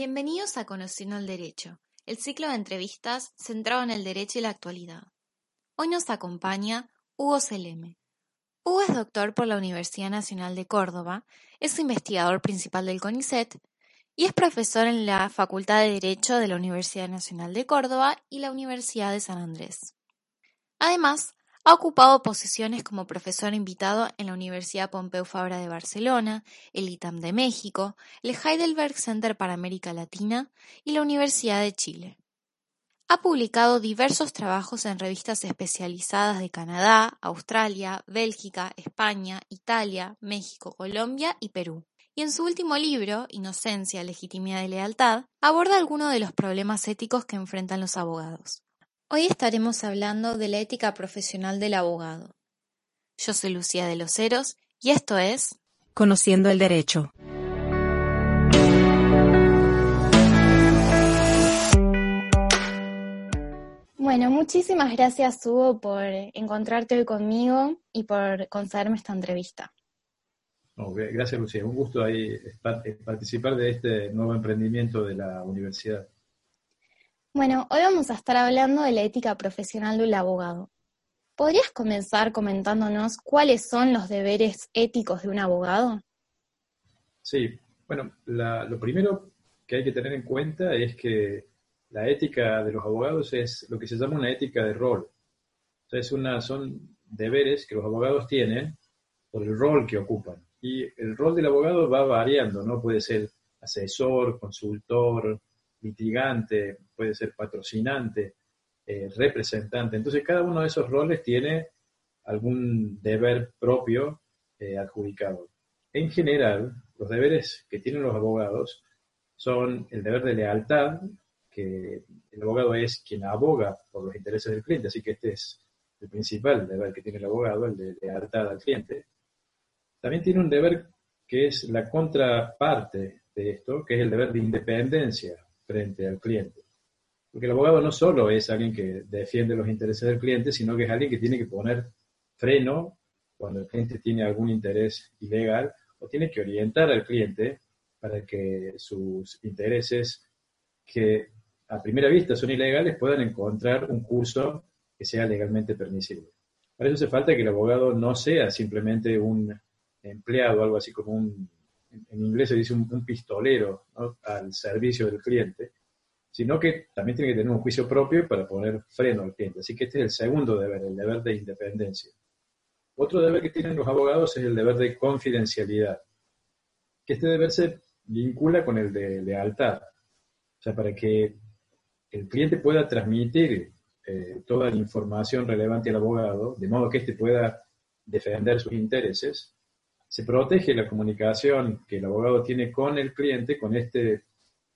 Bienvenidos a Conociendo el Derecho, el ciclo de entrevistas centrado en el derecho y la actualidad. Hoy nos acompaña Hugo Seleme. Hugo es doctor por la Universidad Nacional de Córdoba, es investigador principal del CONICET y es profesor en la Facultad de Derecho de la Universidad Nacional de Córdoba y la Universidad de San Andrés. Además, ha ocupado posiciones como profesor invitado en la Universidad Pompeu Fabra de Barcelona, el ITAM de México, el Heidelberg Center para América Latina y la Universidad de Chile. Ha publicado diversos trabajos en revistas especializadas de Canadá, Australia, Bélgica, España, Italia, México, Colombia y Perú. Y en su último libro, Inocencia, Legitimidad y Lealtad, aborda algunos de los problemas éticos que enfrentan los abogados. Hoy estaremos hablando de la ética profesional del abogado. Yo soy Lucía de los Heros y esto es Conociendo el Derecho. Bueno, muchísimas gracias Hugo por encontrarte hoy conmigo y por concederme esta entrevista. gracias Lucía, un gusto ahí participar de este nuevo emprendimiento de la universidad. Bueno, hoy vamos a estar hablando de la ética profesional del abogado. ¿Podrías comenzar comentándonos cuáles son los deberes éticos de un abogado? Sí, bueno, lo primero que hay que tener en cuenta es que la ética de los abogados es lo que se llama una ética de rol. O sea, es una, son deberes que los abogados tienen por el rol que ocupan. Y el rol del abogado va variando, ¿no? Puede ser asesor, consultor, litigante, puede ser patrocinante, eh, representante. Entonces, cada uno de esos roles tiene algún deber propio eh, adjudicado. En general, los deberes que tienen los abogados son el deber de lealtad, que el abogado es quien aboga por los intereses del cliente, así que este es el principal deber que tiene el abogado, el de lealtad al cliente. También tiene un deber que es la contraparte de esto, que es el deber de independencia frente al cliente. Porque el abogado no solo es alguien que defiende los intereses del cliente, sino que es alguien que tiene que poner freno cuando el cliente tiene algún interés ilegal o tiene que orientar al cliente para que sus intereses que a primera vista son ilegales puedan encontrar un curso que sea legalmente permisible. Para eso hace falta que el abogado no sea simplemente un empleado, algo así como un en inglés se dice un, pistolero al servicio del cliente, sino que también tiene que tener un juicio propio para poner freno al cliente. Así que este es el segundo deber, el deber de independencia. Otro deber que tienen los abogados es el deber de confidencialidad, que este deber se vincula con el de lealtad. O sea, para que el cliente pueda transmitir eh, toda la información relevante al abogado, de modo que éste pueda defender sus intereses, se protege la comunicación que el abogado tiene con el cliente con este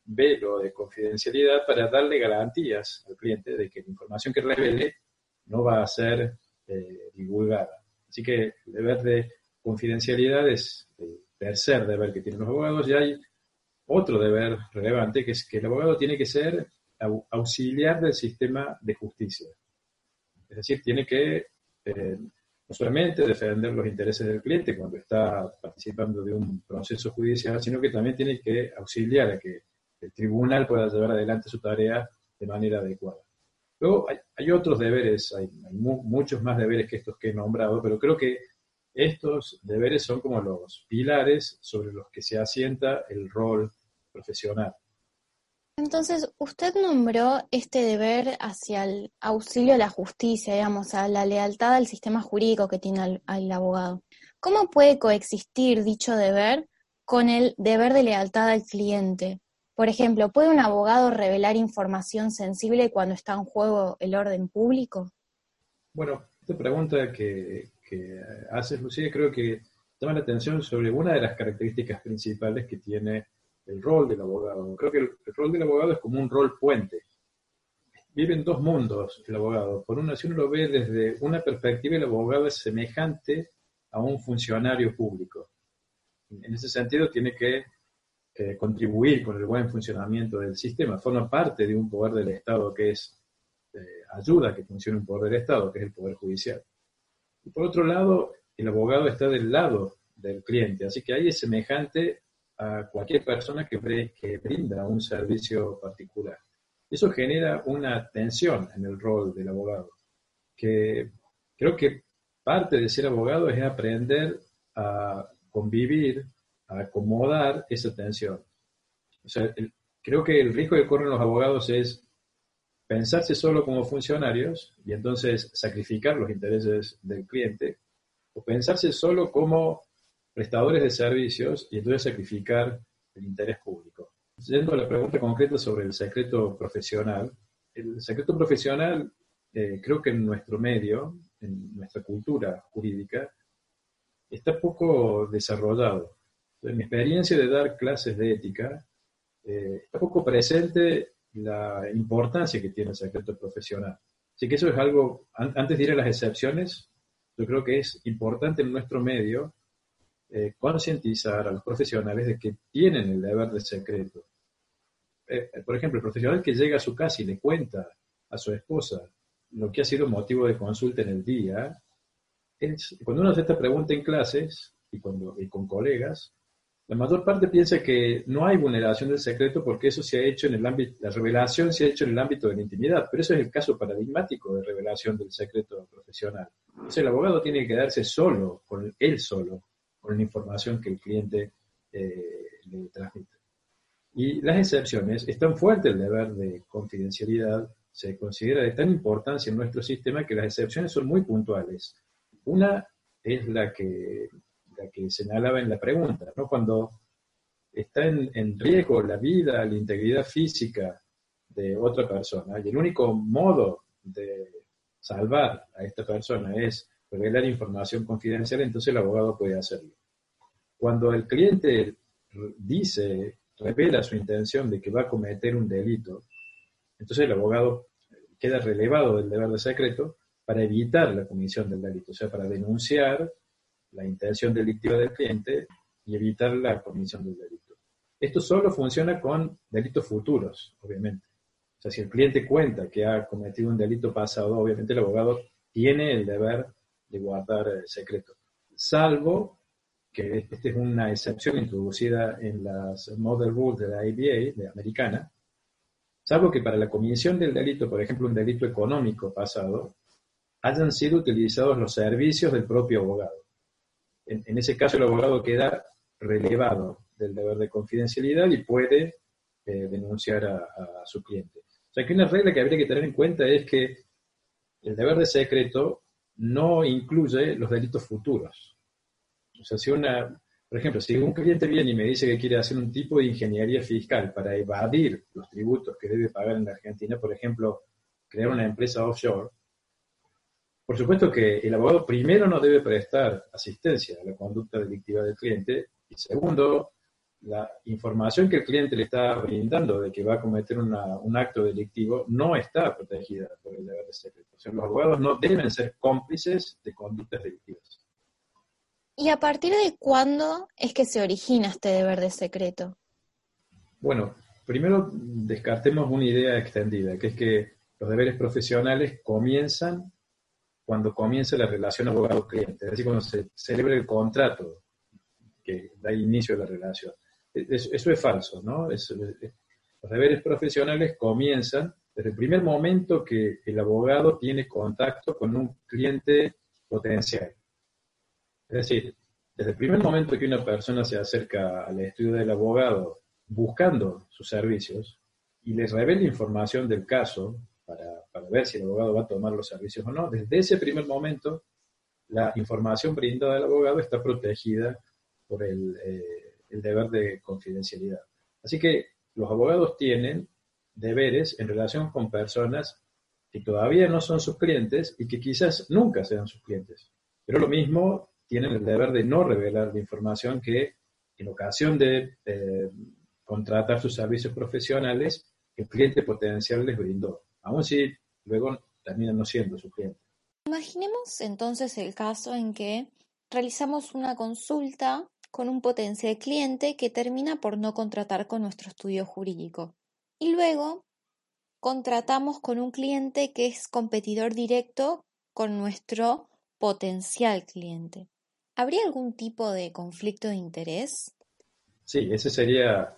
velo de confidencialidad para darle garantías al cliente de que la información que revele no va a ser eh, divulgada. Así que el deber de confidencialidad es el tercer deber que tienen los abogados y hay otro deber relevante que es que el abogado tiene que ser auxiliar del sistema de justicia. Es decir, tiene que eh, no solamente defender los intereses del cliente cuando está participando de un proceso judicial, sino que también tiene que auxiliar a que el tribunal pueda llevar adelante su tarea de manera adecuada. Luego hay, otros deberes, hay, muchos más deberes que estos que he nombrado, pero creo que estos deberes son como los pilares sobre los que se asienta el rol profesional. Entonces, usted nombró este deber hacia el auxilio a la justicia, digamos, a la lealtad al sistema jurídico que tiene el, abogado. ¿Cómo puede coexistir dicho deber con el deber de lealtad al cliente? Por ejemplo, ¿puede un abogado revelar información sensible cuando está en juego el orden público? Bueno, esta pregunta que, que haces, Lucía, creo que llama la atención sobre una de las características principales que tiene el rol del abogado. Creo que el, rol del abogado es como un rol puente. Vive en dos mundos el abogado. Por una, si uno lo ve desde una perspectiva, el abogado es semejante a un funcionario público. En ese sentido, tiene que eh, contribuir con el buen funcionamiento del sistema. Forma parte de un poder del Estado que es eh, ayuda a que funcione un poder del Estado, que es el poder judicial. Y por otro lado, el abogado está del lado del cliente, así que ahí es semejante a cualquier persona que, que brinda un servicio particular. Eso genera una tensión en el rol del abogado, que creo que parte de ser abogado es aprender a convivir, a acomodar esa tensión. O sea, creo que el riesgo que corren los abogados es pensarse solo como funcionarios y entonces sacrificar los intereses del cliente, o pensarse solo como prestadores de servicios y entonces sacrificar el interés público. Yendo a la pregunta concreta sobre el secreto profesional, el secreto profesional eh, creo que en nuestro medio, en nuestra cultura jurídica, está poco desarrollado. En mi experiencia de dar clases de ética, eh, está poco presente la importancia que tiene el secreto profesional. Así que eso es algo, antes de ir a las excepciones, yo creo que es importante en nuestro medio eh, concientizar a los profesionales de que tienen el deber de secreto. Eh, por ejemplo, el profesional que llega a su casa y le cuenta a su esposa lo que ha sido motivo de consulta en el día, cuando uno hace esta pregunta en clases y, cuando, y con colegas, la mayor parte piensa que no hay vulneración del secreto porque eso se ha hecho en el ámbito, la revelación se ha hecho en el ámbito de la intimidad, pero eso es el caso paradigmático de revelación del secreto profesional. Entonces el abogado tiene que quedarse solo, con él solo, con la información que el cliente eh, le transmite. Y las excepciones, es tan fuerte el deber de confidencialidad, se considera de tan importancia en nuestro sistema que las excepciones son muy puntuales. Una es la que que señalaba en la pregunta, ¿no? Cuando está en, riesgo la vida, la integridad física de otra persona y el único modo de salvar a esta persona es revelar información confidencial, entonces el abogado puede hacerlo. Cuando el cliente dice, revela su intención de que va a cometer un delito, entonces el abogado queda relevado del deber de secreto para evitar la comisión del delito, o sea, para denunciar la intención delictiva del cliente y evitar la comisión del delito. Esto solo funciona con delitos futuros, obviamente. O sea, si el cliente cuenta que ha cometido un delito pasado, obviamente el abogado tiene el deber de guardar el secreto. Salvo que esta es una excepción introducida en las Model Rules de la ABA, de americana, salvo que para la comisión del delito, por ejemplo, un delito económico pasado, hayan sido utilizados los servicios del propio abogado en, ese caso el abogado queda relevado del deber de confidencialidad y puede eh, denunciar a, su cliente. O sea que una regla que habría que tener en cuenta es que el deber de secreto no incluye los delitos futuros. O sea, si por ejemplo, si un cliente viene y me dice que quiere hacer un tipo de ingeniería fiscal para evadir los tributos que debe pagar en Argentina, por ejemplo, crear una empresa offshore, por supuesto que el abogado primero no debe prestar asistencia a la conducta delictiva del cliente y segundo, la información que el cliente le está brindando de que va a cometer un acto delictivo no está protegida por el deber de secreto. O sea, los abogados no deben ser cómplices de conductas delictivas. ¿Y a partir de cuándo es que se origina este deber de secreto? Bueno, primero descartemos una idea extendida, que es que los deberes profesionales comienzan cuando comienza la relación abogado-cliente, es decir, cuando se celebra el contrato que da inicio a la relación. Eso, es falso, ¿no? los deberes profesionales comienzan desde el primer momento que el abogado tiene contacto con un cliente potencial. Es decir, desde el primer momento que una persona se acerca al estudio del abogado buscando sus servicios y les revela información del caso, para, ver si el abogado va a tomar los servicios o no. Desde ese primer momento, la información brindada al abogado está protegida por el, eh, el deber de confidencialidad. Así que los abogados tienen deberes en relación con personas que todavía no son sus clientes y que quizás nunca sean sus clientes. Pero lo mismo tienen el deber de no revelar la información que en ocasión de eh, contratar sus servicios profesionales el cliente potencial les brindó aún si luego terminan no siendo su cliente. Imaginemos entonces el caso en que realizamos una consulta con un potencial cliente que termina por no contratar con nuestro estudio jurídico. Y luego contratamos con un cliente que es competidor directo con nuestro potencial cliente. ¿Habría algún tipo de conflicto de interés? Sí, ese sería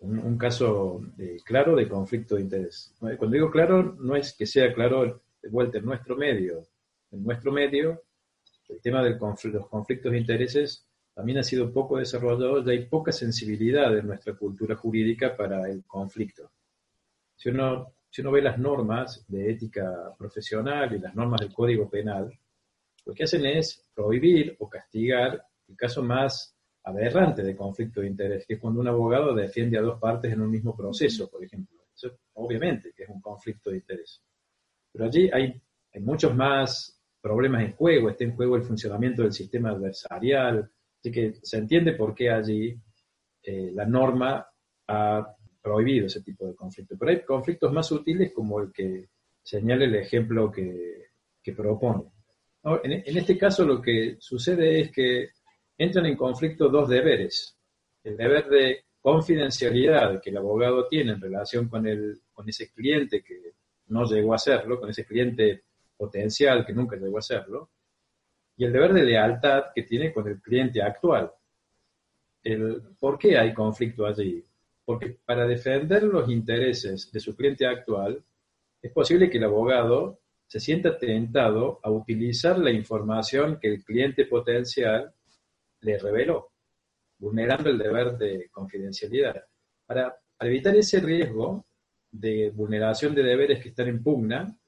un, caso eh, claro de conflicto de interés. Cuando digo claro, no es que sea claro de vuelta en nuestro medio. En nuestro medio, el tema de los conflictos de intereses también ha sido poco desarrollado, ya hay poca sensibilidad en nuestra cultura jurídica para el conflicto. Si uno, si uno ve las normas de ética profesional y las normas del Código Penal, lo que hacen es prohibir o castigar el caso más aberrante de conflicto de interés, que es cuando un abogado defiende a dos partes en un mismo proceso, por ejemplo. Eso obviamente que es un conflicto de interés. Pero allí hay muchos más problemas en juego, está en juego el funcionamiento del sistema adversarial, así que se entiende por qué allí eh, la norma ha prohibido ese tipo de conflicto. Pero hay conflictos más sutiles como el que señala el ejemplo que, propone. En, este caso lo que sucede es que entran en conflicto dos deberes. El deber de confidencialidad que el abogado tiene en relación con, con ese cliente que no llegó a hacerlo, con ese cliente potencial que nunca llegó a hacerlo, y el deber de lealtad que tiene con el cliente actual. El, ¿Por qué hay conflicto allí? Porque para defender los intereses de su cliente actual, es posible que el abogado se sienta tentado a utilizar la información que el cliente potencial le reveló, vulnerando el deber de confidencialidad. Para, para evitar ese riesgo de vulneración de deberes que están en pugna,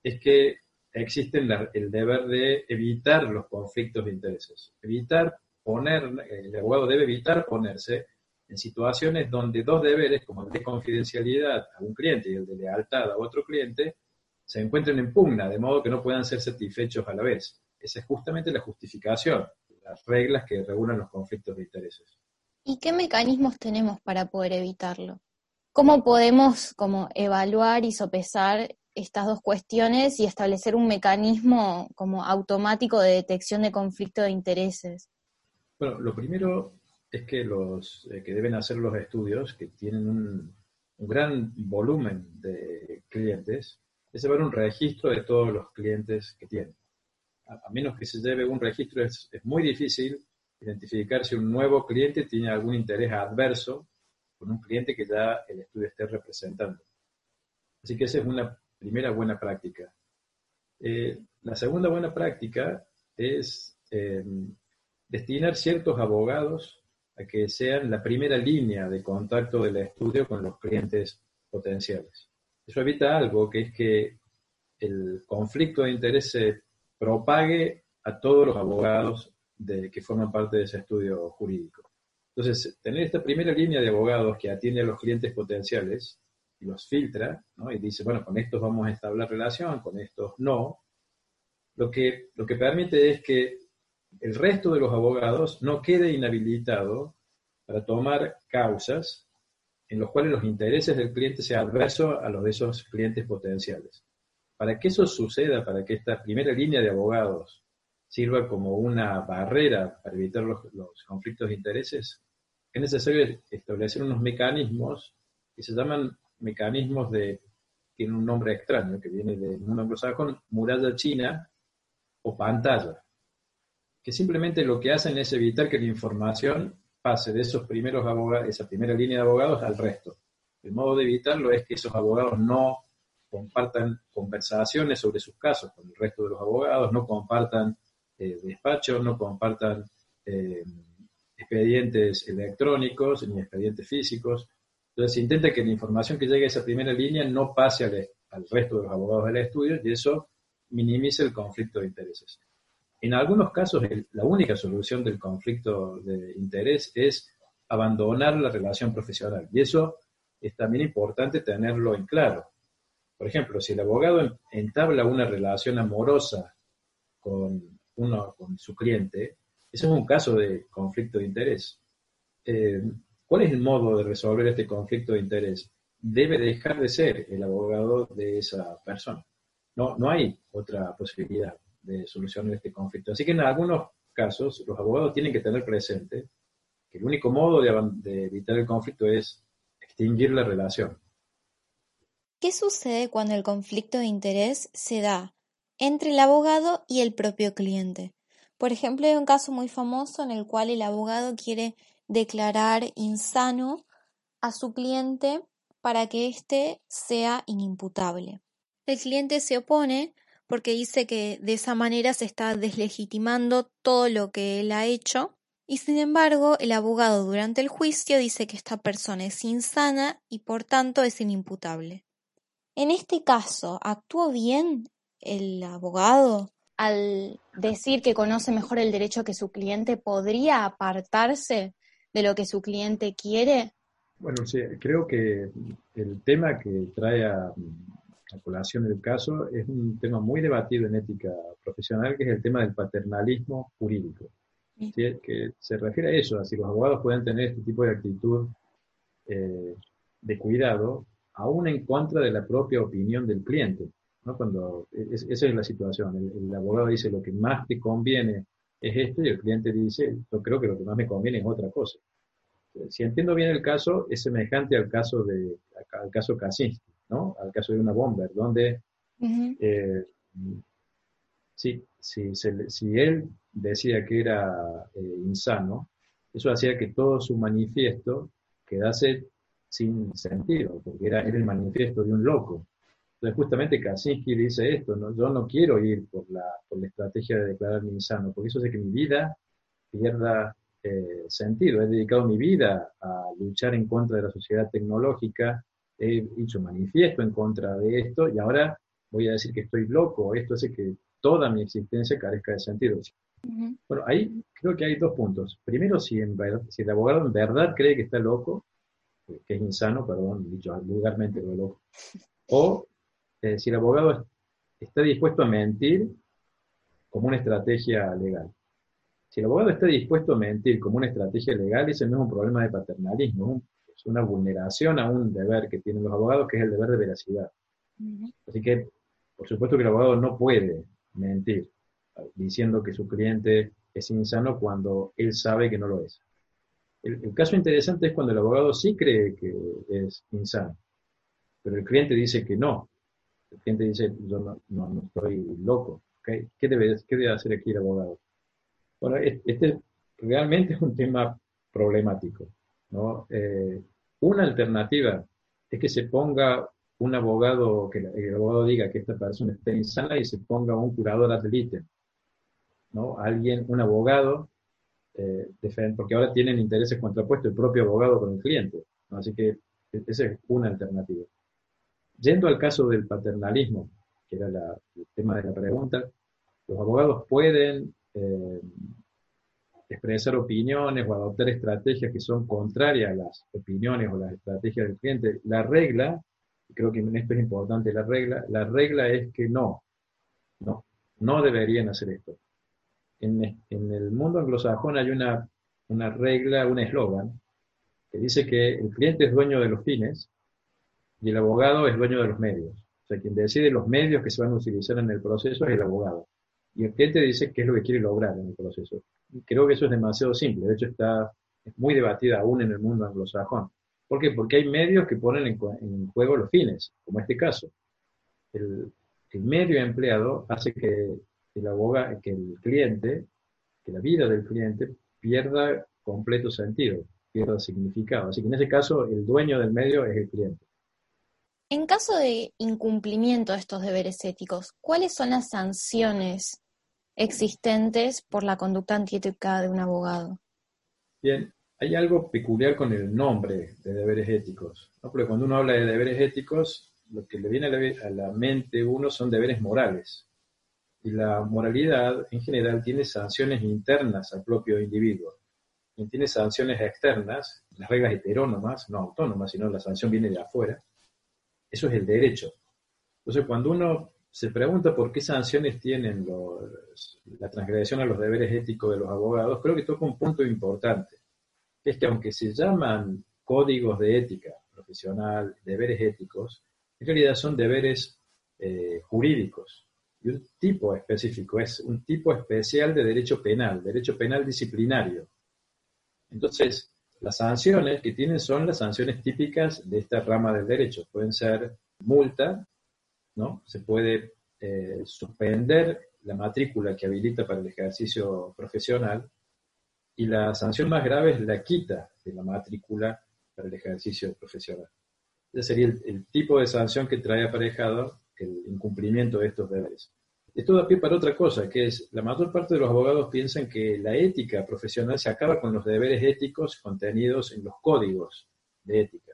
es que existe el deber de evitar los conflictos de intereses. Evitar poner, el abogado debe evitar ponerse en situaciones donde dos deberes, como el de confidencialidad a un cliente y el de lealtad a otro cliente, se encuentren en pugna, de modo que no puedan ser satisfechos a la vez. Esa es justamente la justificación, las reglas que regulan los conflictos de intereses. ¿Y qué mecanismos tenemos para poder evitarlo? ¿Cómo podemos evaluar y sopesar estas dos cuestiones y establecer un mecanismo como automático de detección de conflicto de intereses? Bueno, lo primero es que los eh, que deben hacer los estudios, que tienen un, gran volumen de clientes, es llevar un registro de todos los clientes que tienen. A, menos que se lleve un registro, es, es muy difícil identificar si un nuevo cliente tiene algún interés adverso con un cliente que ya el estudio esté representando. Así que esa es una Primera buena práctica. Eh, la segunda buena práctica es em, destinar ciertos abogados a que sean la primera línea de contacto del estudio con los clientes potenciales. Eso evita algo, que es que el conflicto de interés se propague a todos los abogados de, que forman parte de ese estudio jurídico. Entonces, tener esta primera línea de abogados que atiende a los clientes potenciales los filtra, ¿no? y dice, bueno, con estos vamos a establecer relación, con estos no, lo que, lo que permite es que el resto de los abogados no quede inhabilitado para tomar causas en los cuales los intereses del cliente sean adversos a los de esos clientes potenciales. Para que eso suceda, para que esta primera línea de abogados sirva como una barrera para evitar los conflictos de intereses, es necesario establecer unos mecanismos que se llaman mecanismos de, tiene un nombre extraño que viene de un anglosajón, muralla china o pantalla, que simplemente lo que hacen es evitar que la información pase de esos primeros abogados, esa primera línea de abogados al resto. El modo de evitarlo es que esos abogados no compartan conversaciones sobre sus casos con el resto de los abogados, no compartan eh, despachos, no compartan eh, expedientes electrónicos ni expedientes físicos, entonces intenta que la información que llegue a esa primera línea no pase al, resto de los abogados del estudio y eso minimiza el conflicto de intereses. En algunos casos, la única solución del conflicto de interés es abandonar la relación profesional. Y eso es también importante tenerlo en claro. Por ejemplo, si el abogado entabla una relación amorosa con, su cliente, eso es un caso de conflicto de interés. Eh, ¿Cuál es el modo de resolver este conflicto de interés? Debe dejar de ser el abogado de esa persona. No, no hay otra posibilidad de solucionar este conflicto. Así que en algunos casos los abogados tienen que tener presente que el único modo de, evitar el conflicto es extinguir la relación. ¿Qué sucede cuando el conflicto de interés se da entre el abogado y el propio cliente? Por ejemplo, hay un caso muy famoso en el cual el abogado quiere declarar insano a su cliente para que éste sea inimputable. El cliente se opone porque dice que de esa manera se está deslegitimando todo lo que él ha hecho y sin embargo el abogado durante el juicio dice que esta persona es insana y por tanto es inimputable. En este caso, ¿actuó bien el abogado al decir que conoce mejor el derecho que su cliente? ¿Podría apartarse de lo que su cliente quiere? Bueno, sí, creo que el tema que trae a, a colación el caso es un tema muy debatido en ética profesional, que es el tema del paternalismo jurídico. Que se refiere a eso, a si los abogados pueden tener este tipo de actitud eh, de cuidado, aún en contra de la propia opinión del cliente. ¿no? Cuando esa es la situación. El, abogado dice lo que más te conviene es esto y el cliente dice yo creo que lo que más me conviene es otra cosa. Si entiendo bien el caso, es semejante al caso de al caso Kaczynski, ¿no? Al caso de una bomber, donde eh, si, si él decía que era eh, insano, eso hacía que todo su manifiesto quedase sin sentido, porque era, el manifiesto de un loco. Entonces justamente Kaczynski dice esto, ¿no? yo no quiero ir por la, por la estrategia de declararme insano, porque eso hace que mi vida pierda eh, sentido. He dedicado mi vida a luchar en contra de la sociedad tecnológica, he hecho manifiesto en contra de esto y ahora voy a decir que estoy loco. Esto hace que toda mi existencia carezca de sentido. Bueno, ahí creo que hay dos puntos. Primero, si, en, si el abogado en verdad cree que está loco, que es insano, perdón, dicho vulgarmente lo loco, o eh, si el abogado está dispuesto a mentir como una estrategia legal. Si el abogado está dispuesto a mentir como una estrategia legal, ese no es un problema de paternalismo, es una vulneración a un deber que tienen los abogados, que es el deber de veracidad. Así que, por supuesto que el abogado no puede mentir diciendo que su cliente es insano cuando él sabe que no lo es. El, caso interesante es cuando el abogado sí cree que es insano, pero el cliente dice que no. El cliente dice, yo no, no, estoy loco. ¿Qué, debe, ¿Qué debe hacer aquí el abogado? Bueno, este realmente es un tema problemático. ¿no? Eh, una alternativa es que se ponga un abogado, que el abogado diga que esta persona está insana y se ponga un curador ad ¿no? Alguien, un abogado, eh, porque ahora tienen intereses contrapuestos el propio abogado con el cliente. Así que e-, esa es una alternativa. Yendo al caso del paternalismo, que era el tema de la pregunta, los abogados pueden eh, expresar opiniones o adoptar estrategias que son contrarias a las opiniones o las estrategias del cliente. La regla, creo que en esto es importante la regla, la regla es que no, no, no deberían hacer esto en, el mundo anglosajón hay una, una regla, un eslogan, que dice que el cliente es dueño de los fines y el abogado es dueño de los medios. O sea, quien decide los medios que se van a utilizar en el proceso es el abogado. Y el cliente dice qué es lo que quiere lograr en el proceso. creo que eso es demasiado simple. De hecho, está es muy debatida aún en el mundo anglosajón. ¿Por qué? Porque hay medios que ponen en, juego los fines, como este caso. El, medio empleado hace que el que el cliente, que la vida del cliente pierda completo sentido, pierda significado. Así que en ese caso el dueño del medio es el cliente. En caso de incumplimiento de estos deberes éticos, ¿cuáles son las sanciones existentes por la conducta antiética de un abogado? Bien, hay algo peculiar con el nombre de deberes éticos, porque cuando uno habla de deberes éticos, lo que le viene a la mente uno son deberes morales. Y la moralidad en general tiene sanciones internas al propio individuo. Y tiene sanciones externas, las reglas heterónomas, no autónomas, sino la sanción viene de afuera. Eso es el derecho. Entonces, cuando uno se pregunta por qué sanciones tienen la transgresión a los deberes éticos de los abogados, creo que toca un punto importante, es que aunque se llaman códigos de ética profesional, deberes éticos, en realidad son deberes eh, jurídicos un tipo específico, es un tipo especial de derecho penal, derecho penal disciplinario. Entonces, las sanciones que tienen son las sanciones típicas de esta rama del derecho. Pueden ser multa, ¿no? Se puede eh, suspender la matrícula que habilita para el ejercicio profesional, y la sanción más grave es la quita de la matrícula para el ejercicio profesional. Ese sería el, tipo de sanción que trae aparejado el incumplimiento de estos deberes. Esto da pie para otra cosa, que es la mayor parte de los abogados piensan que la ética profesional se acaba con los deberes éticos contenidos en los códigos de ética.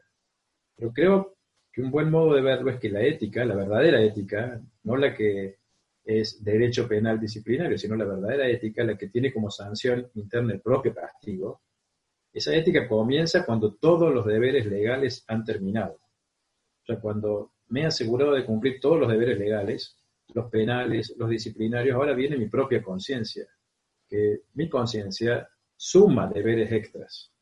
Pero creo que un buen modo de verlo es que la ética, la verdadera ética, no la que es derecho penal disciplinario, sino la verdadera ética, la que tiene como sanción interna el propio castigo, esa ética comienza cuando todos los deberes legales han terminado. O sea, cuando me he asegurado de cumplir todos los deberes legales, los penales, los disciplinarios, ahora viene mi propia conciencia, que mi conciencia suma deberes extras,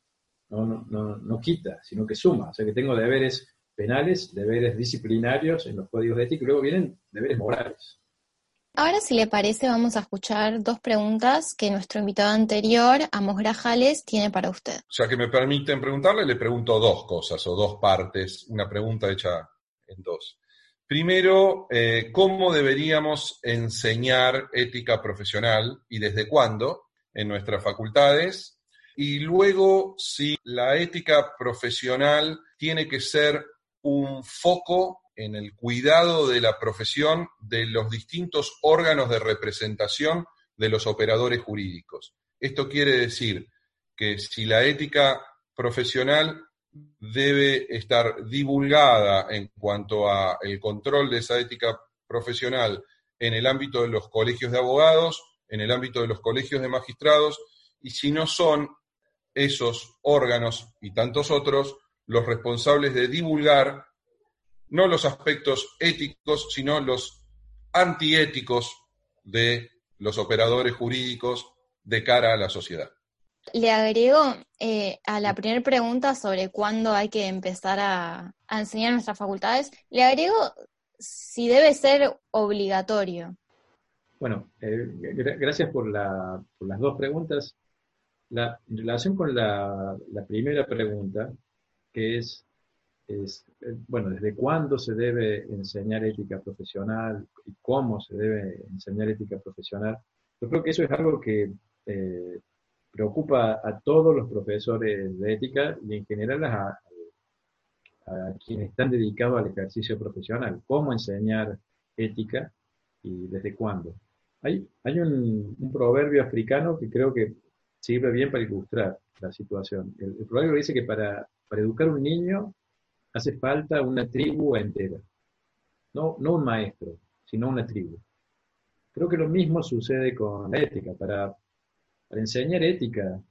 no, no, no, no, quita, sino que suma. O sea, que tengo deberes penales, deberes disciplinarios en los códigos de ética, y luego vienen deberes morales. Ahora, si le parece, vamos a escuchar dos preguntas que nuestro invitado anterior, Amos Grajales, tiene para usted. O sea, que me permiten preguntarle, le pregunto dos cosas o dos partes, una pregunta hecha en dos. Primero, eh, ¿cómo deberíamos enseñar ética profesional y desde cuándo en nuestras facultades? Y luego, si la ética profesional tiene que ser un foco en el cuidado de la profesión de los distintos órganos de representación de los operadores jurídicos. Esto quiere decir que si la ética profesional debe estar divulgada en cuanto a el control de esa ética profesional en el ámbito de los colegios de abogados, en el ámbito de los colegios de magistrados, y si no son esos órganos y tantos otros los responsables de divulgar no los aspectos éticos, sino los antiéticos de los operadores jurídicos de cara a la sociedad. Le agrego eh, a la primera pregunta sobre cuándo hay que empezar a, enseñar nuestras facultades, le agrego si debe ser obligatorio. Bueno, eh, gracias por, las dos preguntas. La, en relación con la, primera pregunta, que es, es, eh, bueno, ¿desde cuándo se debe enseñar ética profesional y cómo se debe enseñar ética profesional? Yo creo que eso es algo que preocupa a todos los profesores de ética y en general a, quienes están dedicados al ejercicio profesional, cómo enseñar ética y desde cuándo. Hay, hay un, proverbio africano que creo que sirve bien para ilustrar la situación. El, proverbio dice que para, para educar a un niño hace falta una tribu entera. No, no un maestro, sino una tribu. Creo que lo mismo sucede con la ética. Para, para enseñar ética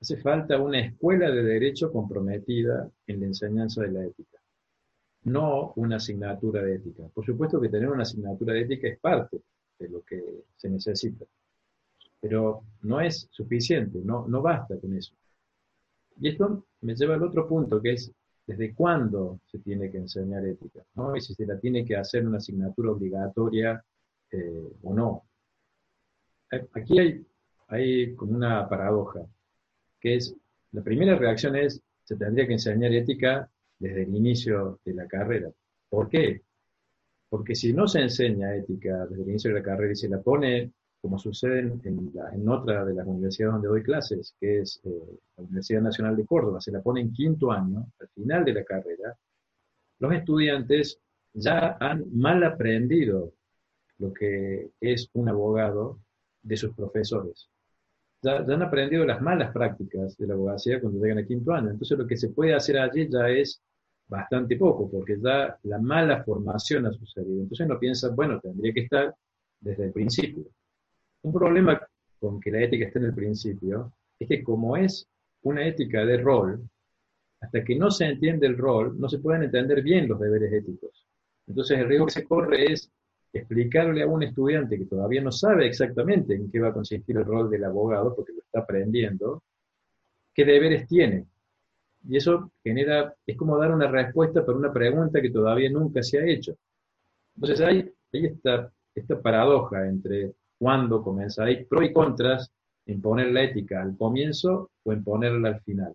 hace falta una escuela de derecho comprometida en la enseñanza de la ética, no una asignatura de ética. Por supuesto que tener una asignatura de ética es parte de lo que se necesita, pero no es suficiente, no, no basta con eso. Y esto me lleva al otro punto, que es desde cuándo se tiene que enseñar ética, ¿no? y si se la tiene que hacer una asignatura obligatoria eh, o no. Aquí hay hay como una paradoja, que es, la primera reacción es, se tendría que enseñar ética desde el inicio de la carrera. ¿Por qué? Porque si no se enseña ética desde el inicio de la carrera y se la pone, como sucede en, otra de las universidades donde doy clases, que es eh, la Universidad Nacional de Córdoba, se la pone en quinto año, al final de la carrera, los estudiantes ya han mal aprendido lo que es un abogado de sus profesores ya, han aprendido las malas prácticas de la abogacía cuando llegan a quinto año. Entonces lo que se puede hacer allí ya es bastante poco, porque ya la mala formación ha sucedido. Entonces uno piensa, bueno, tendría que estar desde el principio. Un problema con que la ética esté en el principio es que como es una ética de rol, hasta que no se entiende el rol, no se pueden entender bien los deberes éticos. Entonces el riesgo que se corre es explicarle a un estudiante que todavía no sabe exactamente en qué va a consistir el rol del abogado, porque lo está aprendiendo, qué deberes tiene. Y eso genera, es como dar una respuesta para una pregunta que todavía nunca se ha hecho. Entonces hay, hay esta, paradoja entre cuándo comienza, hay pros y contras en poner la ética al comienzo o en ponerla al final.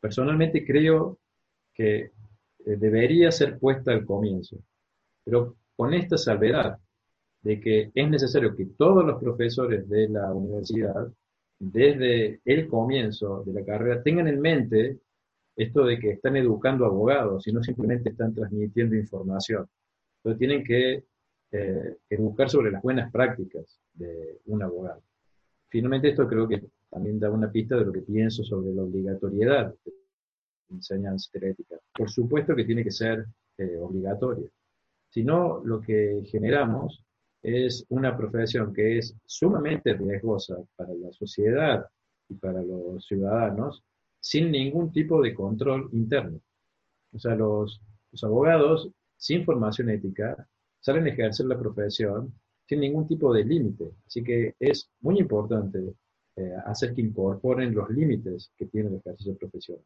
Personalmente creo que eh, debería ser puesta al comienzo, pero con esta salvedad de que es necesario que todos los profesores de la universidad desde el comienzo de la carrera tengan en mente esto de que están educando abogados y no simplemente están transmitiendo información. Entonces tienen que eh, educar sobre las buenas prácticas de un abogado. Finalmente esto creo que también da una pista de lo que pienso sobre la obligatoriedad de la enseñanza de ética. Por supuesto que tiene que ser eh, obligatoria. Si no, lo que generamos es una profesión que es sumamente riesgosa para la sociedad y para los ciudadanos, sin ningún tipo de control interno. O sea, los, abogados sin formación ética salen a ejercer la profesión sin ningún tipo de límite. Así que es muy importante eh, hacer que incorporen los límites que tiene el ejercicio profesión.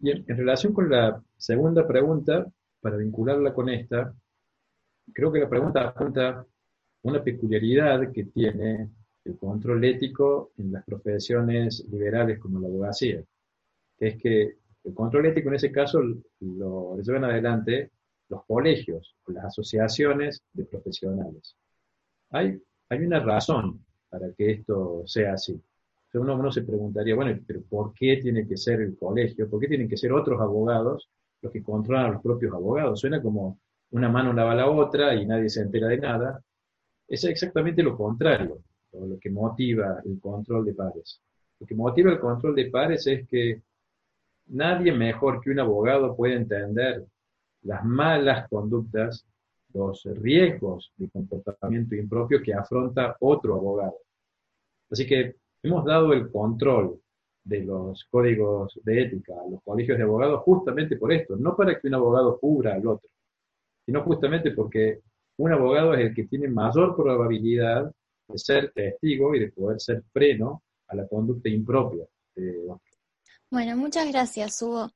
Y en, relación con la segunda pregunta, para vincularla con esta, creo que la pregunta apunta una peculiaridad que tiene el control ético en las profesiones liberales como la abogacía, que es que el control ético en ese caso lo llevan adelante los colegios o las asociaciones de profesionales. Hay, una razón para que esto sea así. uno, uno se preguntaría, bueno, pero ¿por qué tiene que ser el colegio? ¿Por qué tienen que ser otros abogados los que controlan a los propios abogados? Suena como una mano lava la otra y nadie se entera de nada. Es exactamente lo contrario lo que motiva el control de pares. Lo que motiva el control de pares es que nadie mejor que un abogado puede entender las malas conductas, los riesgos de comportamiento impropio que afronta otro abogado. Así que hemos dado el control de los códigos de ética a los colegios de abogados justamente por esto, no para que un abogado cubra al otro, sino justamente porque un abogado es el que tiene mayor probabilidad de ser testigo y de poder ser freno a la conducta impropia Bueno, muchas gracias, Hugo.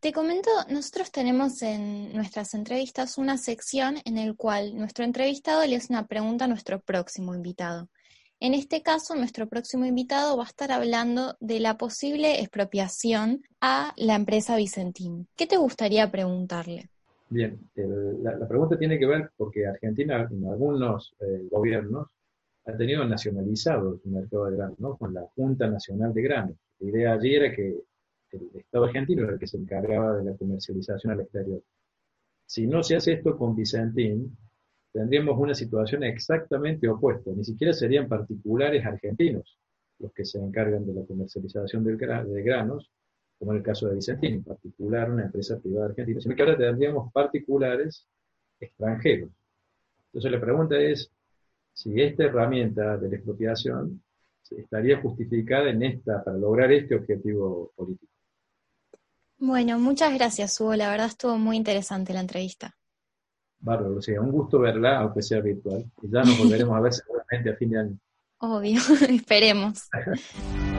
Te comento, nosotros tenemos en nuestras entrevistas una sección en el cual nuestro entrevistado le hace una pregunta a nuestro próximo invitado. En este caso, nuestro próximo invitado va a estar hablando de la posible expropiación a la empresa Vicentín. ¿Qué te gustaría preguntarle? Bien, la, pregunta tiene que ver porque Argentina, en algunos eh, gobiernos, ha tenido nacionalizado su mercado de granos, ¿no? Con la Junta Nacional de Granos. La idea allí era que el Estado argentino era el que se encargaba de la comercialización al exterior. Si no se hace esto con Vicentín, tendríamos una situación exactamente opuesta. Ni siquiera serían particulares argentinos los que se encargan de la comercialización de granos, como en el caso de Vicentín, en particular una empresa privada argentina, sino que ahora tendríamos particulares extranjeros. Entonces la pregunta es, si esta herramienta de la expropiación estaría justificada en esta, para lograr este objetivo político. Bueno, muchas gracias, Hugo. La verdad estuvo muy interesante la entrevista. Bárbaro, sea, un gusto verla, aunque sea virtual. Y ya nos volveremos a ver seguramente a fin de año. Obvio, esperemos.